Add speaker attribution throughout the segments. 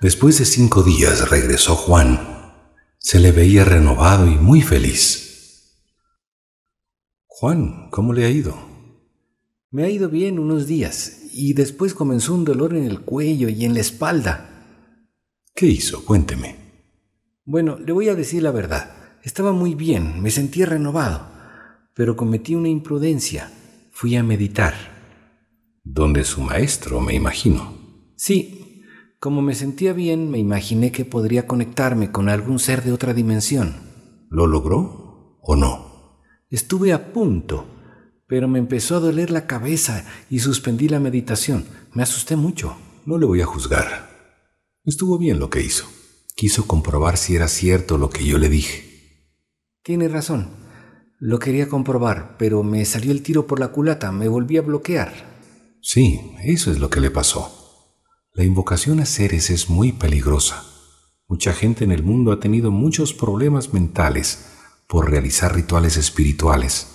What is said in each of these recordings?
Speaker 1: Después de cinco días regresó Juan. Se le veía renovado y muy feliz. Juan, ¿cómo le ha ido?
Speaker 2: Me ha ido bien unos días y después comenzó un dolor en el cuello y en la espalda.
Speaker 1: ¿Qué hizo? Cuénteme.
Speaker 2: Bueno, le voy a decir la verdad. Estaba muy bien, me sentía renovado, pero cometí una imprudencia. Fui a meditar.
Speaker 1: Donde su maestro, me imagino.
Speaker 2: Sí, como me sentía bien, me imaginé que podría conectarme con algún ser de otra dimensión.
Speaker 1: ¿Lo logró o no?
Speaker 2: Estuve a punto, pero me empezó a doler la cabeza y suspendí la meditación. Me asusté mucho.
Speaker 1: No le voy a juzgar. Estuvo bien lo que hizo. Quiso comprobar si era cierto lo que yo le dije.
Speaker 2: Tiene razón. Lo quería comprobar, pero me salió el tiro por la culata, me volví a bloquear.
Speaker 1: Sí, eso es lo que le pasó. La invocación a seres es muy peligrosa. Mucha gente en el mundo ha tenido muchos problemas mentales por realizar rituales espirituales.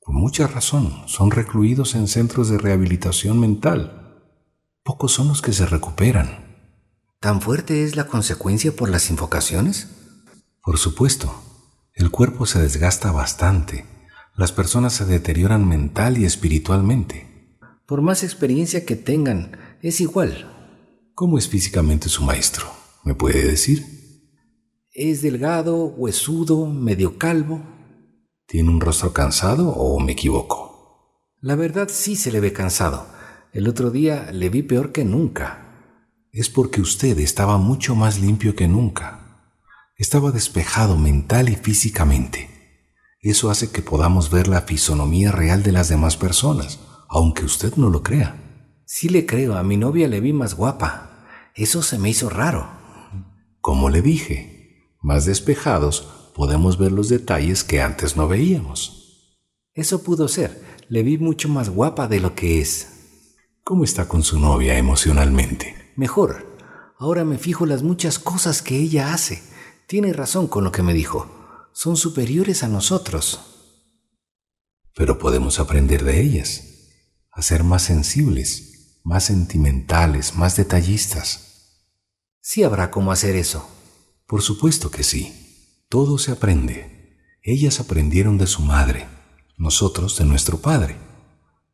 Speaker 1: Por mucha razón, son recluidos en centros de rehabilitación mental. Pocos son los que se recuperan.
Speaker 2: ¿Tan fuerte es la consecuencia por las invocaciones?
Speaker 1: Por supuesto. El cuerpo se desgasta bastante. Las personas se deterioran mental y espiritualmente.
Speaker 2: Por más experiencia que tengan, es igual.
Speaker 1: ¿Cómo es físicamente su maestro? ¿Me puede decir?
Speaker 2: Es delgado, huesudo, medio calvo.
Speaker 1: ¿Tiene un rostro cansado o me equivoco?
Speaker 2: La verdad sí se le ve cansado. El otro día le vi peor que nunca.
Speaker 1: Es porque usted estaba mucho más limpio que nunca. Estaba despejado mental y físicamente. Eso hace que podamos ver la fisonomía real de las demás personas, aunque usted no lo crea.
Speaker 2: Sí le creo, a mi novia le vi más guapa. Eso se me hizo raro.
Speaker 1: Como le dije, más despejados podemos ver los detalles que antes no veíamos.
Speaker 2: Eso pudo ser. Le vi mucho más guapa de lo que es.
Speaker 1: ¿Cómo está con su novia emocionalmente?
Speaker 2: Mejor. Ahora me fijo las muchas cosas que ella hace tiene razón con lo que me dijo. Son superiores a nosotros.
Speaker 1: Pero podemos aprender de ellas, a ser más sensibles, más sentimentales, más detallistas.
Speaker 2: Sí habrá cómo hacer eso.
Speaker 1: Por supuesto que sí. Todo se aprende. Ellas aprendieron de su madre, nosotros de nuestro padre.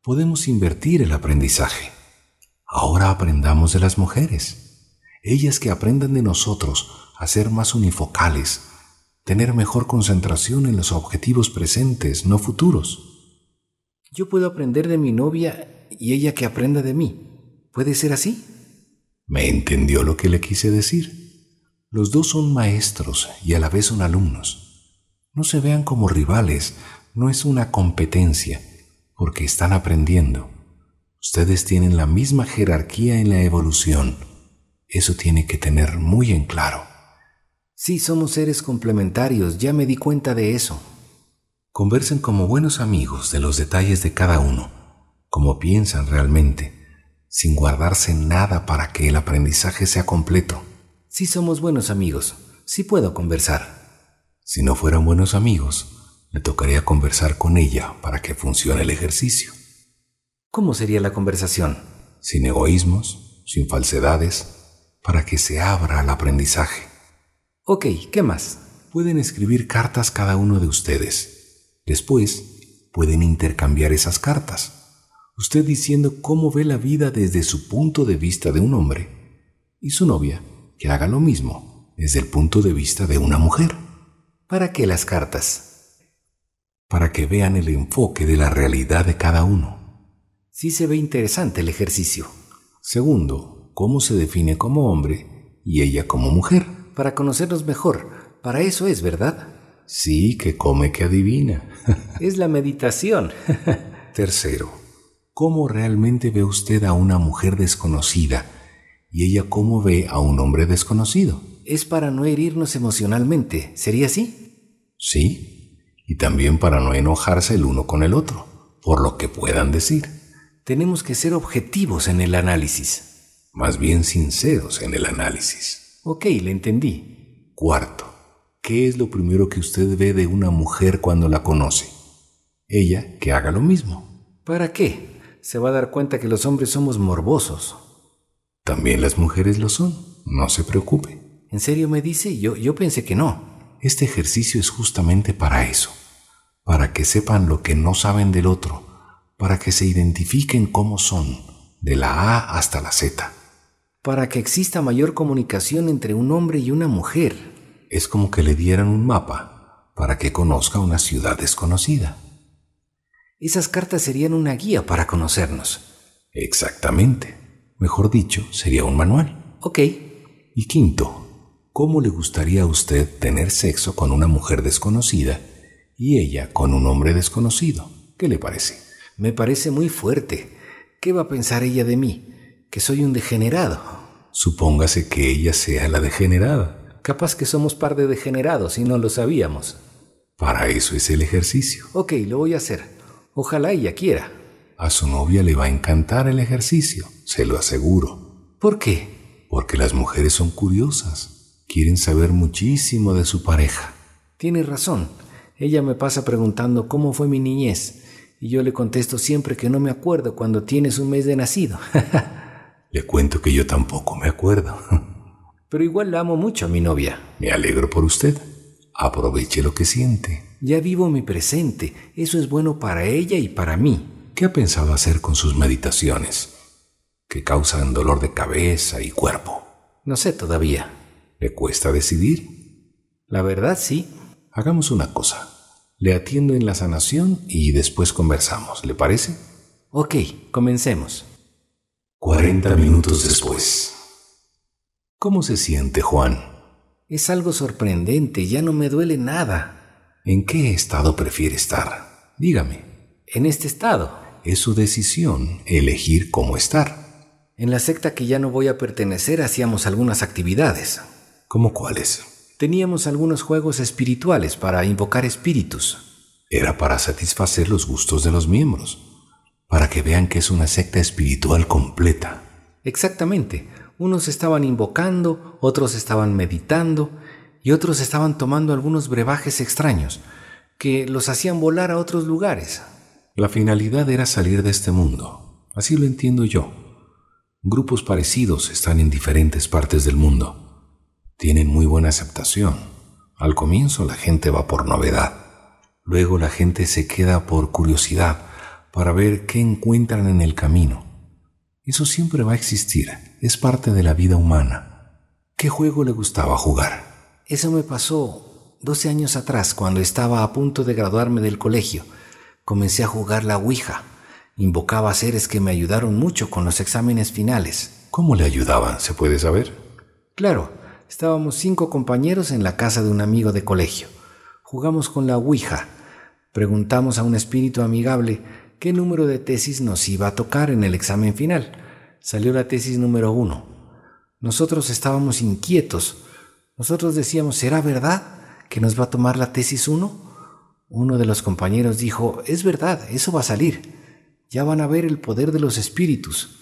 Speaker 1: Podemos invertir el aprendizaje. Ahora aprendamos de las mujeres. Ellas que aprendan de nosotros a ser más unifocales, tener mejor concentración en los objetivos presentes, no futuros.
Speaker 2: Yo puedo aprender de mi novia y ella que aprenda de mí. ¿Puede ser así?
Speaker 1: ¿Me entendió lo que le quise decir? Los dos son maestros y a la vez son alumnos. No se vean como rivales, no es una competencia, porque están aprendiendo. Ustedes tienen la misma jerarquía en la evolución. Eso tiene que tener muy en claro.
Speaker 2: Sí, somos seres complementarios, ya me di cuenta de eso.
Speaker 1: Conversen como buenos amigos de los detalles de cada uno, como piensan realmente, sin guardarse nada para que el aprendizaje sea completo.
Speaker 2: Sí somos buenos amigos, sí puedo conversar.
Speaker 1: Si no fueran buenos amigos, le tocaría conversar con ella para que funcione el ejercicio.
Speaker 2: ¿Cómo sería la conversación?
Speaker 1: Sin egoísmos, sin falsedades, para que se abra al aprendizaje.
Speaker 2: Ok, ¿qué más?
Speaker 1: Pueden escribir cartas cada uno de ustedes. Después, pueden intercambiar esas cartas. Usted diciendo cómo ve la vida desde su punto de vista de un hombre y su novia que haga lo mismo desde el punto de vista de una mujer.
Speaker 2: ¿Para qué las cartas?
Speaker 1: Para que vean el enfoque de la realidad de cada uno.
Speaker 2: Sí se ve interesante el ejercicio.
Speaker 1: Segundo, cómo se define como hombre y ella como mujer
Speaker 2: para conocernos mejor. Para eso es, ¿verdad?
Speaker 1: Sí, que come que adivina.
Speaker 2: es la meditación.
Speaker 1: Tercero, ¿cómo realmente ve usted a una mujer desconocida y ella cómo ve a un hombre desconocido?
Speaker 2: Es para no herirnos emocionalmente, ¿sería así?
Speaker 1: Sí, y también para no enojarse el uno con el otro, por lo que puedan decir.
Speaker 2: Tenemos que ser objetivos en el análisis.
Speaker 1: Más bien sinceros en el análisis.
Speaker 2: Ok, le entendí.
Speaker 1: Cuarto, ¿qué es lo primero que usted ve de una mujer cuando la conoce? Ella que haga lo mismo.
Speaker 2: ¿Para qué? Se va a dar cuenta que los hombres somos morbosos.
Speaker 1: También las mujeres lo son. No se preocupe.
Speaker 2: ¿En serio me dice? Yo, yo pensé que no.
Speaker 1: Este ejercicio es justamente para eso, para que sepan lo que no saben del otro, para que se identifiquen cómo son, de la A hasta la Z.
Speaker 2: Para que exista mayor comunicación entre un hombre y una mujer.
Speaker 1: Es como que le dieran un mapa para que conozca una ciudad desconocida.
Speaker 2: Esas cartas serían una guía para conocernos.
Speaker 1: Exactamente. Mejor dicho, sería un manual.
Speaker 2: Ok.
Speaker 1: Y quinto, ¿cómo le gustaría a usted tener sexo con una mujer desconocida y ella con un hombre desconocido? ¿Qué le parece?
Speaker 2: Me parece muy fuerte. ¿Qué va a pensar ella de mí? Que soy un degenerado.
Speaker 1: Supóngase que ella sea la degenerada.
Speaker 2: Capaz que somos par de degenerados y no lo sabíamos.
Speaker 1: Para eso es el ejercicio.
Speaker 2: Ok, lo voy a hacer. Ojalá ella quiera.
Speaker 1: A su novia le va a encantar el ejercicio, se lo aseguro.
Speaker 2: ¿Por qué?
Speaker 1: Porque las mujeres son curiosas. Quieren saber muchísimo de su pareja.
Speaker 2: Tiene razón. Ella me pasa preguntando cómo fue mi niñez y yo le contesto siempre que no me acuerdo cuando tienes un mes de nacido.
Speaker 1: le cuento que yo tampoco me acuerdo.
Speaker 2: pero igual la amo mucho a mi novia.
Speaker 1: Me alegro por usted. Aproveche lo que siente.
Speaker 2: Ya vivo mi presente. Eso es bueno para ella y para mí.
Speaker 1: ¿Qué ha pensado hacer con sus meditaciones? Que causan dolor de cabeza y cuerpo.
Speaker 2: No sé todavía.
Speaker 1: ¿Le cuesta decidir?
Speaker 2: La verdad sí.
Speaker 1: Hagamos una cosa. Le atiendo en la sanación y después conversamos. ¿Le parece?
Speaker 2: Ok, comencemos.
Speaker 1: 40 minutos después. ¿Cómo se siente, Juan?
Speaker 2: Es algo sorprendente, ya no me duele nada.
Speaker 1: ¿En qué estado prefiere estar? Dígame.
Speaker 2: En este estado.
Speaker 1: Es su decisión elegir cómo estar.
Speaker 2: En la secta que ya no voy a pertenecer hacíamos algunas actividades.
Speaker 1: ¿Cómo cuáles?
Speaker 2: Teníamos algunos juegos espirituales para invocar espíritus.
Speaker 1: Era para satisfacer los gustos de los miembros, para que vean que es una secta espiritual completa.
Speaker 2: Exactamente. Unos estaban invocando, otros estaban meditando y otros estaban tomando algunos brebajes extraños que los hacían volar a otros lugares.
Speaker 1: La finalidad era salir de este mundo. Así lo entiendo yo. Grupos parecidos están en diferentes partes del mundo. Tienen muy buena aceptación. Al comienzo la gente va por novedad. Luego la gente se queda por curiosidad para ver qué encuentran en el camino. Eso siempre va a existir, es parte de la vida humana. ¿Qué juego le gustaba jugar?
Speaker 2: Eso me pasó 12 años atrás, cuando estaba a punto de graduarme del colegio. Comencé a jugar la Ouija. Invocaba a seres que me ayudaron mucho con los exámenes finales.
Speaker 1: ¿Cómo le ayudaban? ¿Se puede saber?
Speaker 2: Claro, estábamos cinco compañeros en la casa de un amigo de colegio. Jugamos con la Ouija. Preguntamos a un espíritu amigable qué número de tesis nos iba a tocar en el examen final. Salió la tesis número uno. Nosotros estábamos inquietos. Nosotros decíamos, ¿será verdad que nos va a tomar la tesis uno? Uno de los compañeros dijo, es verdad, eso va a salir. Ya van a ver el poder de los espíritus.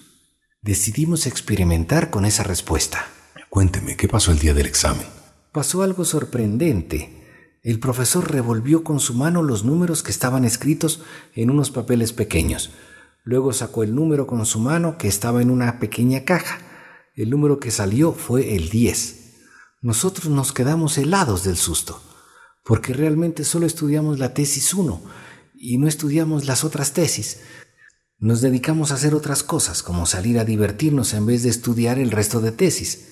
Speaker 2: Decidimos experimentar con esa respuesta.
Speaker 1: Cuénteme, ¿qué pasó el día del examen?
Speaker 2: Pasó algo sorprendente. El profesor revolvió con su mano los números que estaban escritos en unos papeles pequeños. Luego sacó el número con su mano que estaba en una pequeña caja. El número que salió fue el 10. Nosotros nos quedamos helados del susto, porque realmente solo estudiamos la tesis 1 y no estudiamos las otras tesis. Nos dedicamos a hacer otras cosas, como salir a divertirnos en vez de estudiar el resto de tesis.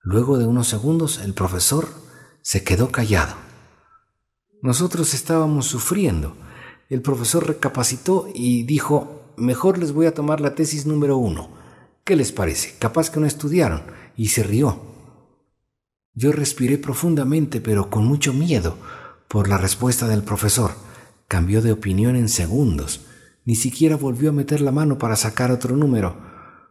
Speaker 2: Luego de unos segundos el profesor se quedó callado. Nosotros estábamos sufriendo. El profesor recapacitó y dijo, mejor les voy a tomar la tesis número uno. ¿Qué les parece? Capaz que no estudiaron. Y se rió. Yo respiré profundamente, pero con mucho miedo, por la respuesta del profesor. Cambió de opinión en segundos. Ni siquiera volvió a meter la mano para sacar otro número.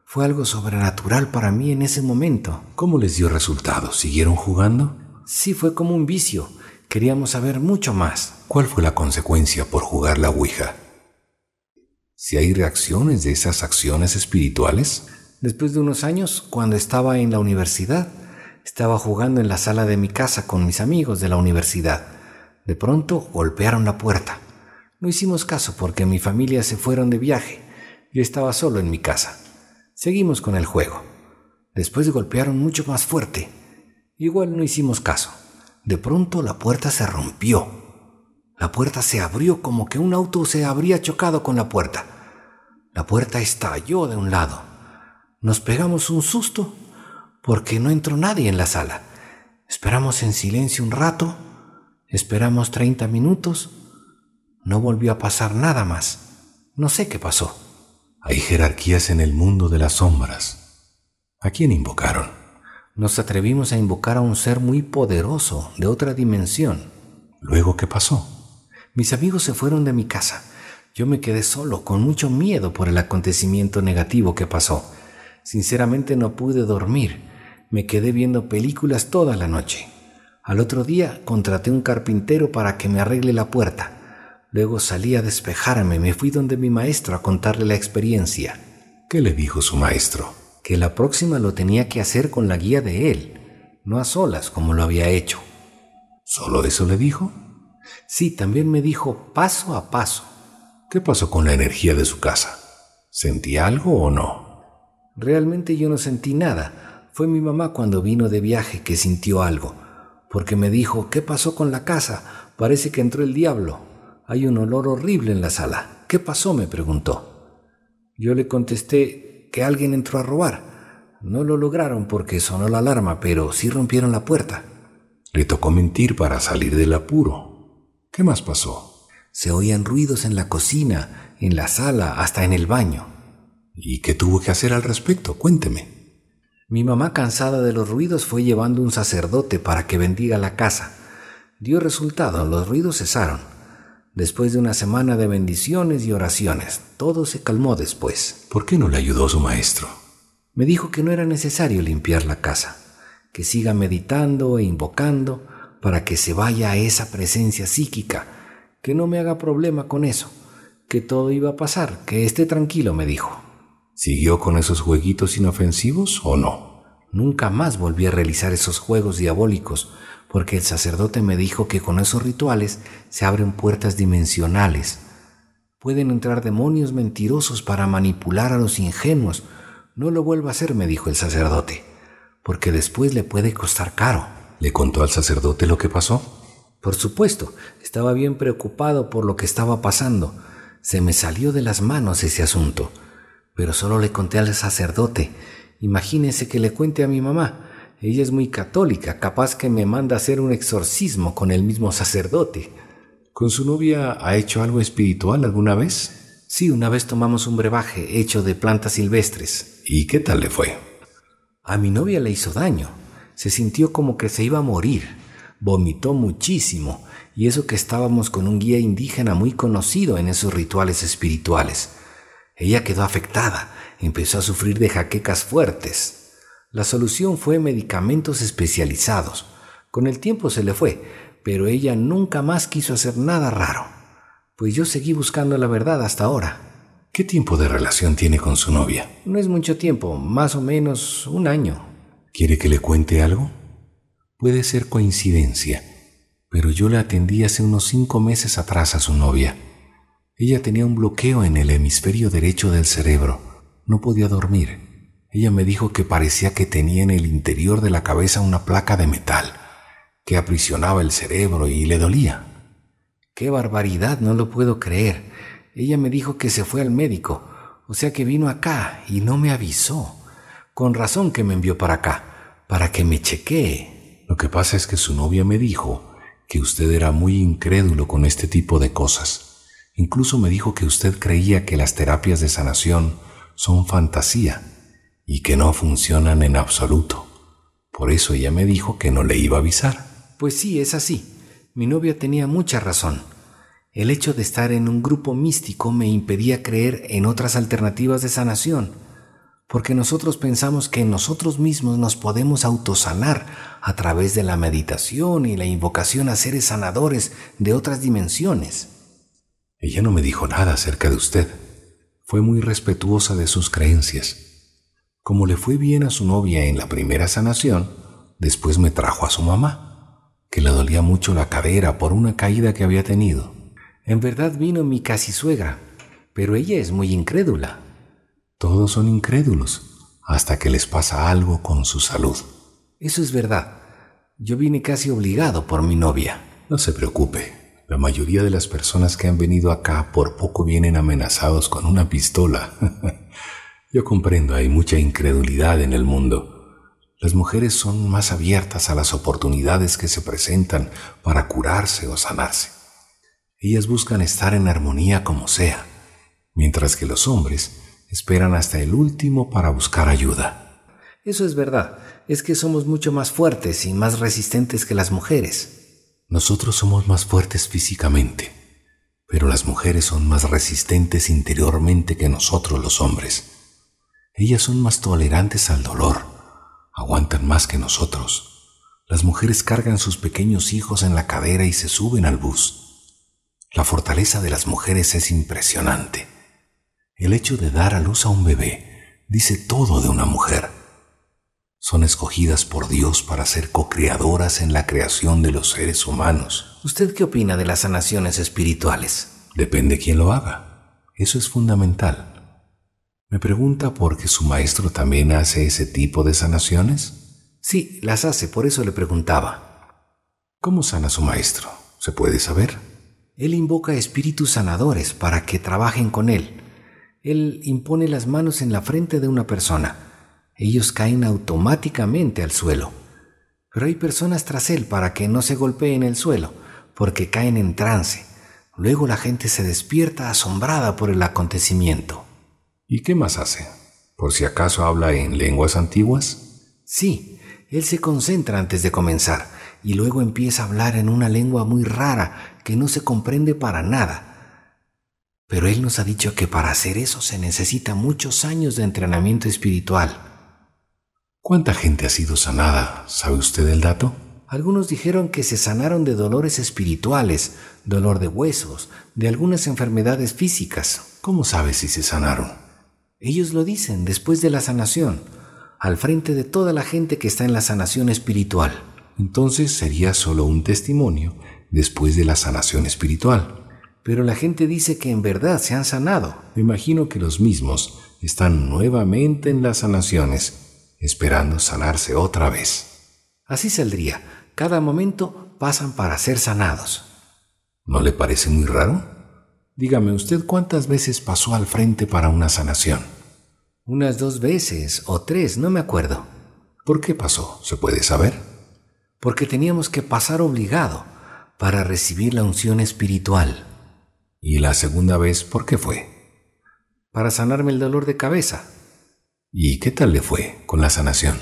Speaker 2: Fue algo sobrenatural para mí en ese momento.
Speaker 1: ¿Cómo les dio resultado? ¿Siguieron jugando?
Speaker 2: Sí, fue como un vicio. Queríamos saber mucho más.
Speaker 1: ¿Cuál fue la consecuencia por jugar la Ouija? ¿Si hay reacciones de esas acciones espirituales?
Speaker 2: Después de unos años, cuando estaba en la universidad, estaba jugando en la sala de mi casa con mis amigos de la universidad. De pronto golpearon la puerta. No hicimos caso porque mi familia se fueron de viaje. Yo estaba solo en mi casa. Seguimos con el juego. Después golpearon mucho más fuerte. Igual no hicimos caso. De pronto la puerta se rompió. La puerta se abrió como que un auto se habría chocado con la puerta. La puerta estalló de un lado. Nos pegamos un susto porque no entró nadie en la sala. Esperamos en silencio un rato, esperamos 30 minutos, no volvió a pasar nada más. No sé qué pasó.
Speaker 1: Hay jerarquías en el mundo de las sombras. ¿A quién invocaron?
Speaker 2: Nos atrevimos a invocar a un ser muy poderoso, de otra dimensión.
Speaker 1: ¿Luego qué pasó?
Speaker 2: Mis amigos se fueron de mi casa. Yo me quedé solo, con mucho miedo por el acontecimiento negativo que pasó. Sinceramente no pude dormir. Me quedé viendo películas toda la noche. Al otro día contraté un carpintero para que me arregle la puerta. Luego salí a despejarme, me fui donde mi maestro a contarle la experiencia.
Speaker 1: ¿Qué le dijo su maestro?
Speaker 2: Que la próxima lo tenía que hacer con la guía de él, no a solas como lo había hecho.
Speaker 1: ¿Solo eso le dijo?
Speaker 2: Sí, también me dijo paso a paso.
Speaker 1: ¿Qué pasó con la energía de su casa? ¿Sentía algo o no?
Speaker 2: Realmente yo no sentí nada. Fue mi mamá cuando vino de viaje que sintió algo, porque me dijo, ¿qué pasó con la casa? Parece que entró el diablo. Hay un olor horrible en la sala. ¿Qué pasó? me preguntó. Yo le contesté que alguien entró a robar. No lo lograron porque sonó la alarma, pero sí rompieron la puerta.
Speaker 1: Le tocó mentir para salir del apuro. ¿Qué más pasó?
Speaker 2: Se oían ruidos en la cocina, en la sala, hasta en el baño.
Speaker 1: ¿Y qué tuvo que hacer al respecto? Cuénteme.
Speaker 2: Mi mamá, cansada de los ruidos, fue llevando un sacerdote para que bendiga la casa. Dio resultado, los ruidos cesaron. Después de una semana de bendiciones y oraciones, todo se calmó después.
Speaker 1: ¿Por qué no le ayudó su maestro?
Speaker 2: Me dijo que no era necesario limpiar la casa, que siga meditando e invocando para que se vaya a esa presencia psíquica, que no me haga problema con eso, que todo iba a pasar, que esté tranquilo, me dijo.
Speaker 1: ¿Siguió con esos jueguitos inofensivos o no?
Speaker 2: Nunca más volví a realizar esos juegos diabólicos, porque el sacerdote me dijo que con esos rituales se abren puertas dimensionales. Pueden entrar demonios mentirosos para manipular a los ingenuos. No lo vuelva a hacer, me dijo el sacerdote, porque después le puede costar caro.
Speaker 1: ¿Le contó al sacerdote lo que pasó?
Speaker 2: Por supuesto, estaba bien preocupado por lo que estaba pasando. Se me salió de las manos ese asunto, pero solo le conté al sacerdote. Imagínese que le cuente a mi mamá. Ella es muy católica, capaz que me manda a hacer un exorcismo con el mismo sacerdote.
Speaker 1: ¿Con su novia ha hecho algo espiritual alguna vez?
Speaker 2: Sí, una vez tomamos un brebaje hecho de plantas silvestres.
Speaker 1: ¿Y qué tal le fue?
Speaker 2: A mi novia le hizo daño. Se sintió como que se iba a morir. Vomitó muchísimo, y eso que estábamos con un guía indígena muy conocido en esos rituales espirituales. Ella quedó afectada, empezó a sufrir de jaquecas fuertes. La solución fue medicamentos especializados. Con el tiempo se le fue, pero ella nunca más quiso hacer nada raro. Pues yo seguí buscando la verdad hasta ahora.
Speaker 1: ¿Qué tiempo de relación tiene con su novia?
Speaker 2: No es mucho tiempo, más o menos un año.
Speaker 1: ¿Quiere que le cuente algo? Puede ser coincidencia, pero yo le atendí hace unos cinco meses atrás a su novia. Ella tenía un bloqueo en el hemisferio derecho del cerebro. No podía dormir. Ella me dijo que parecía que tenía en el interior de la cabeza una placa de metal que aprisionaba el cerebro y le dolía.
Speaker 2: ¡Qué barbaridad! No lo puedo creer. Ella me dijo que se fue al médico, o sea que vino acá y no me avisó. Con razón que me envió para acá, para que me chequee.
Speaker 1: Lo que pasa es que su novia me dijo que usted era muy incrédulo con este tipo de cosas. Incluso me dijo que usted creía que las terapias de sanación son fantasía y que no funcionan en absoluto. Por eso ella me dijo que no le iba a avisar.
Speaker 2: Pues sí, es así. Mi novia tenía mucha razón. El hecho de estar en un grupo místico me impedía creer en otras alternativas de sanación, porque nosotros pensamos que nosotros mismos nos podemos autosanar a través de la meditación y la invocación a seres sanadores de otras dimensiones.
Speaker 1: Ella no me dijo nada acerca de usted. Fue muy respetuosa de sus creencias como le fue bien a su novia en la primera sanación, después me trajo a su mamá, que le dolía mucho la cadera por una caída que había tenido.
Speaker 2: En verdad vino mi casi suegra, pero ella es muy incrédula.
Speaker 1: Todos son incrédulos. hasta que les pasa algo con su salud.
Speaker 2: Eso es verdad. Yo vine casi obligado por mi novia.
Speaker 1: No se preocupe. La mayoría de las personas que han venido acá por poco vienen amenazados con una pistola. Yo comprendo, hay mucha incredulidad en el mundo. Las mujeres son más abiertas a las oportunidades que se presentan para curarse o sanarse. Ellas buscan estar en armonía como sea, mientras que los hombres esperan hasta el último para buscar ayuda.
Speaker 2: Eso es verdad, es que somos mucho más fuertes y más resistentes que las mujeres.
Speaker 1: Nosotros somos más fuertes físicamente, pero las mujeres son más resistentes interiormente que nosotros los hombres. Ellas son más tolerantes al dolor aguantan más que nosotros. Las mujeres cargan sus pequeños hijos en la cadera y se suben al bus. La fortaleza de las mujeres es impresionante. El hecho de dar a luz a un bebé dice todo de una mujer. Son escogidas por Dios para ser co-creadoras en la creación de los seres humanos.
Speaker 2: ¿Usted qué opina de las sanaciones espirituales?
Speaker 1: Depende quién lo haga. Eso es fundamental. ¿Me pregunta por qué su maestro también hace ese tipo de sanaciones?
Speaker 2: Sí, las hace, por eso le preguntaba.
Speaker 1: ¿Cómo sana su maestro? ¿Se puede saber?
Speaker 2: Él invoca espíritus sanadores para que trabajen con él. Él impone las manos en la frente de una persona. Ellos caen automáticamente al suelo. Pero hay personas tras él para que no se golpeen el suelo, porque caen en trance. Luego la gente se despierta asombrada por el acontecimiento.
Speaker 1: ¿Y qué más hace? ¿Por si acaso habla en lenguas antiguas?
Speaker 2: Sí, él se concentra antes de comenzar y luego empieza a hablar en una lengua muy rara que no se comprende para nada. Pero él nos ha dicho que para hacer eso se necesita muchos años de entrenamiento espiritual.
Speaker 1: ¿Cuánta gente ha sido sanada? ¿Sabe usted el dato?
Speaker 2: Algunos dijeron que se sanaron de dolores espirituales, dolor de huesos, de algunas enfermedades físicas.
Speaker 1: ¿Cómo sabe si se sanaron?
Speaker 2: Ellos lo dicen después de la sanación, al frente de toda la gente que está en la sanación espiritual.
Speaker 1: Entonces sería solo un testimonio después de la sanación espiritual.
Speaker 2: Pero la gente dice que en verdad se han sanado.
Speaker 1: Me imagino que los mismos están nuevamente en las sanaciones, esperando sanarse otra vez.
Speaker 2: Así saldría. Cada momento pasan para ser sanados.
Speaker 1: ¿No le parece muy raro? Dígame usted cuántas veces pasó al frente para una sanación.
Speaker 2: Unas dos veces o tres, no me acuerdo.
Speaker 1: ¿Por qué pasó? ¿Se puede saber?
Speaker 2: Porque teníamos que pasar obligado para recibir la unción espiritual.
Speaker 1: ¿Y la segunda vez por qué fue?
Speaker 2: Para sanarme el dolor de cabeza.
Speaker 1: ¿Y qué tal le fue con la sanación?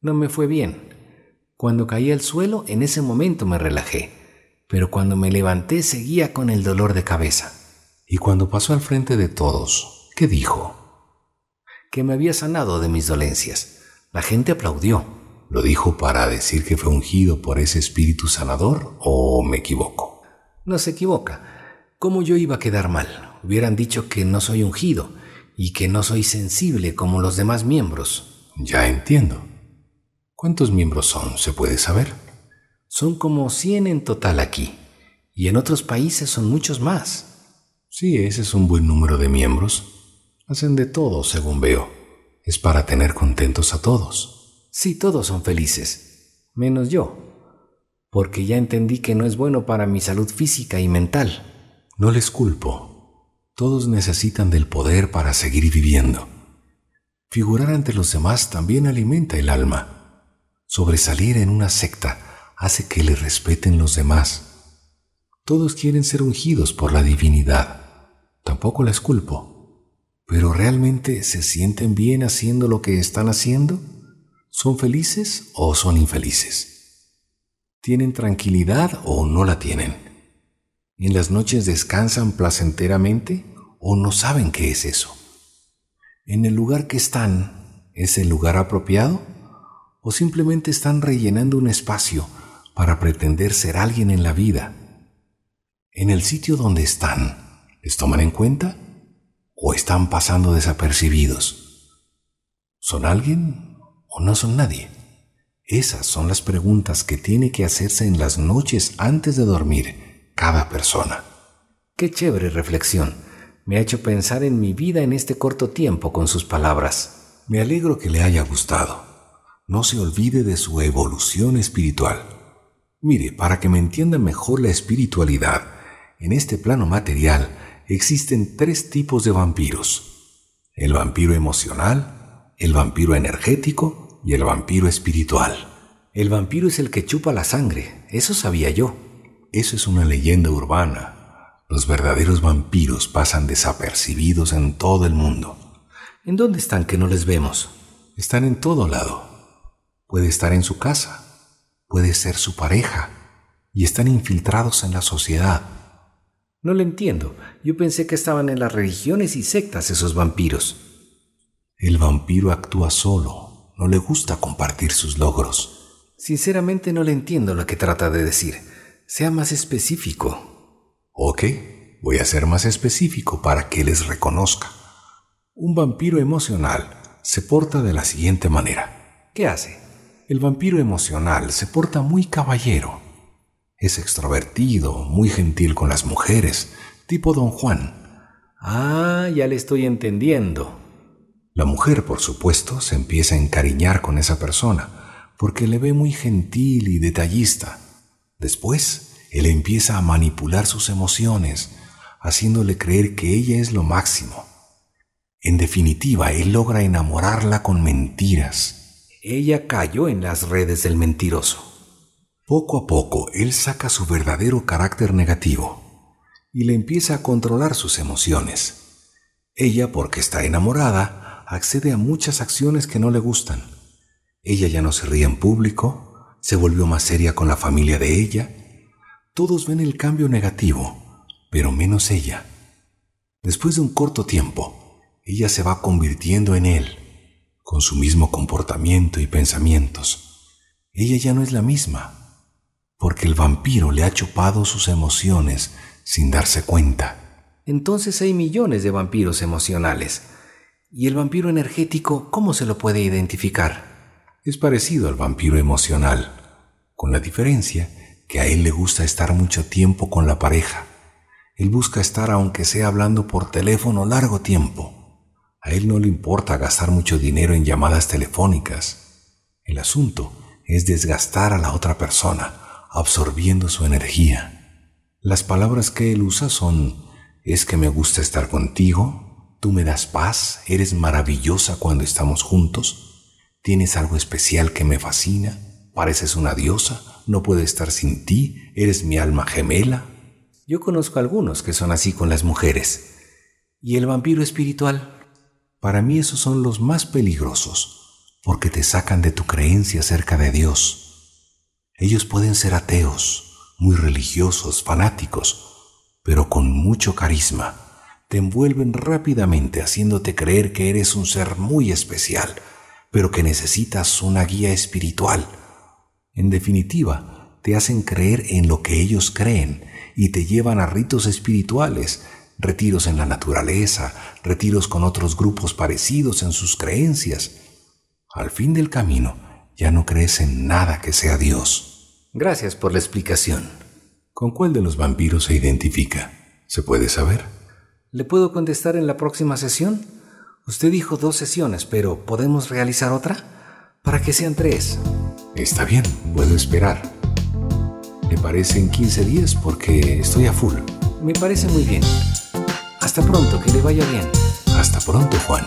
Speaker 2: No me fue bien. Cuando caí al suelo, en ese momento me relajé pero cuando me levanté seguía con el dolor de cabeza.
Speaker 1: Y cuando pasó al frente de todos, ¿qué dijo?
Speaker 2: Que me había sanado de mis dolencias. La gente aplaudió.
Speaker 1: ¿Lo dijo para decir que fue ungido por ese espíritu sanador o me equivoco?
Speaker 2: No se equivoca. ¿Cómo yo iba a quedar mal? Hubieran dicho que no soy ungido y que no soy sensible como los demás miembros.
Speaker 1: Ya entiendo. ¿Cuántos miembros son? ¿Se puede saber?
Speaker 2: Son como 100 en total aquí, y en otros países son muchos más.
Speaker 1: Sí, ese es un buen número de miembros. Hacen de todo, según veo. Es para tener contentos a todos.
Speaker 2: Sí, todos son felices, menos yo, porque ya entendí que no es bueno para mi salud física y mental.
Speaker 1: No les culpo. Todos necesitan del poder para seguir viviendo. Figurar ante los demás también alimenta el alma. Sobresalir en una secta hace que le respeten los demás. Todos quieren ser ungidos por la divinidad. Tampoco les culpo. Pero ¿realmente se sienten bien haciendo lo que están haciendo? ¿Son felices o son infelices? ¿Tienen tranquilidad o no la tienen? ¿En las noches descansan placenteramente o no saben qué es eso? ¿En el lugar que están es el lugar apropiado? ¿O simplemente están rellenando un espacio para pretender ser alguien en la vida. En el sitio donde están, ¿les toman en cuenta o están pasando desapercibidos? ¿Son alguien o no son nadie? Esas son las preguntas que tiene que hacerse en las noches antes de dormir cada persona.
Speaker 2: Qué chévere reflexión. Me ha hecho pensar en mi vida en este corto tiempo con sus palabras.
Speaker 1: Me alegro que le haya gustado. No se olvide de su evolución espiritual. Mire, para que me entienda mejor la espiritualidad, en este plano material existen tres tipos de vampiros. El vampiro emocional, el vampiro energético y el vampiro espiritual.
Speaker 2: El vampiro es el que chupa la sangre, eso sabía yo.
Speaker 1: Eso es una leyenda urbana. Los verdaderos vampiros pasan desapercibidos en todo el mundo.
Speaker 2: ¿En dónde están que no les vemos?
Speaker 1: Están en todo lado. Puede estar en su casa, puede ser su pareja, y están infiltrados en la sociedad.
Speaker 2: No le entiendo. Yo pensé que estaban en las religiones y sectas esos vampiros.
Speaker 1: El vampiro actúa solo, no le gusta compartir sus logros.
Speaker 2: Sinceramente no le entiendo lo que trata de decir. Sea más específico.
Speaker 1: Ok, voy a ser más específico para que les reconozca. Un vampiro emocional se porta de la siguiente manera.
Speaker 2: ¿Qué hace?
Speaker 1: El vampiro emocional se porta muy caballero. Es extrovertido, muy gentil con las mujeres, tipo don Juan.
Speaker 2: Ah, ya le estoy entendiendo.
Speaker 1: La mujer, por supuesto, se empieza a encariñar con esa persona, porque le ve muy gentil y detallista. Después, él empieza a manipular sus emociones, haciéndole creer que ella es lo máximo en definitiva, él logra enamorarla con mentiras.
Speaker 2: Ella cayó en las redes del mentiroso.
Speaker 1: Poco a poco, él saca su verdadero carácter negativo y le empieza a controlar sus emociones. Ella, porque está enamorada, accede a muchas acciones que no le gustan. Ella ya no se ríe en público, se volvió más seria con la familia de ella. Todos ven el cambio negativo, pero menos ella. Después de un corto tiempo, ella se va convirtiendo en él, con su mismo comportamiento y pensamientos. Ella ya no es la misma, porque el vampiro le ha chupado sus emociones sin darse cuenta.
Speaker 2: Entonces hay millones de vampiros emocionales. ¿Y el vampiro energético cómo se lo puede identificar?
Speaker 1: Es parecido al vampiro emocional, con la diferencia que a él le gusta estar mucho tiempo con la pareja. Él busca estar aunque sea hablando por teléfono largo tiempo. A él no le importa gastar mucho dinero en llamadas telefónicas. El asunto es desgastar a la otra persona, absorbiendo su energía. Las palabras que él usa son, es que me gusta estar contigo, tú me das paz, eres maravillosa cuando estamos juntos, tienes algo especial que me fascina, pareces una diosa, no puedo estar sin ti, eres mi alma gemela.
Speaker 2: Yo conozco algunos que son así con las mujeres. ¿Y el vampiro espiritual?
Speaker 1: Para mí esos son los más peligrosos, porque te sacan de tu creencia acerca de Dios. Ellos pueden ser ateos, muy religiosos, fanáticos, pero con mucho carisma. Te envuelven rápidamente haciéndote creer que eres un ser muy especial, pero que necesitas una guía espiritual. En definitiva, te hacen creer en lo que ellos creen y te llevan a ritos espirituales retiros en la naturaleza, retiros con otros grupos parecidos en sus creencias. Al fin del camino, ya no crees en nada que sea Dios.
Speaker 2: Gracias por la explicación.
Speaker 1: ¿Con cuál de los vampiros se identifica? ¿Se puede saber?
Speaker 2: ¿Le puedo contestar en la próxima sesión? Usted dijo dos sesiones, pero ¿podemos realizar otra? Para que sean tres.
Speaker 1: Está bien, puedo esperar. Me parece en 15 días porque estoy a full.
Speaker 2: Me parece muy bien. Hasta pronto, que le vaya bien.
Speaker 1: Hasta pronto, Juan.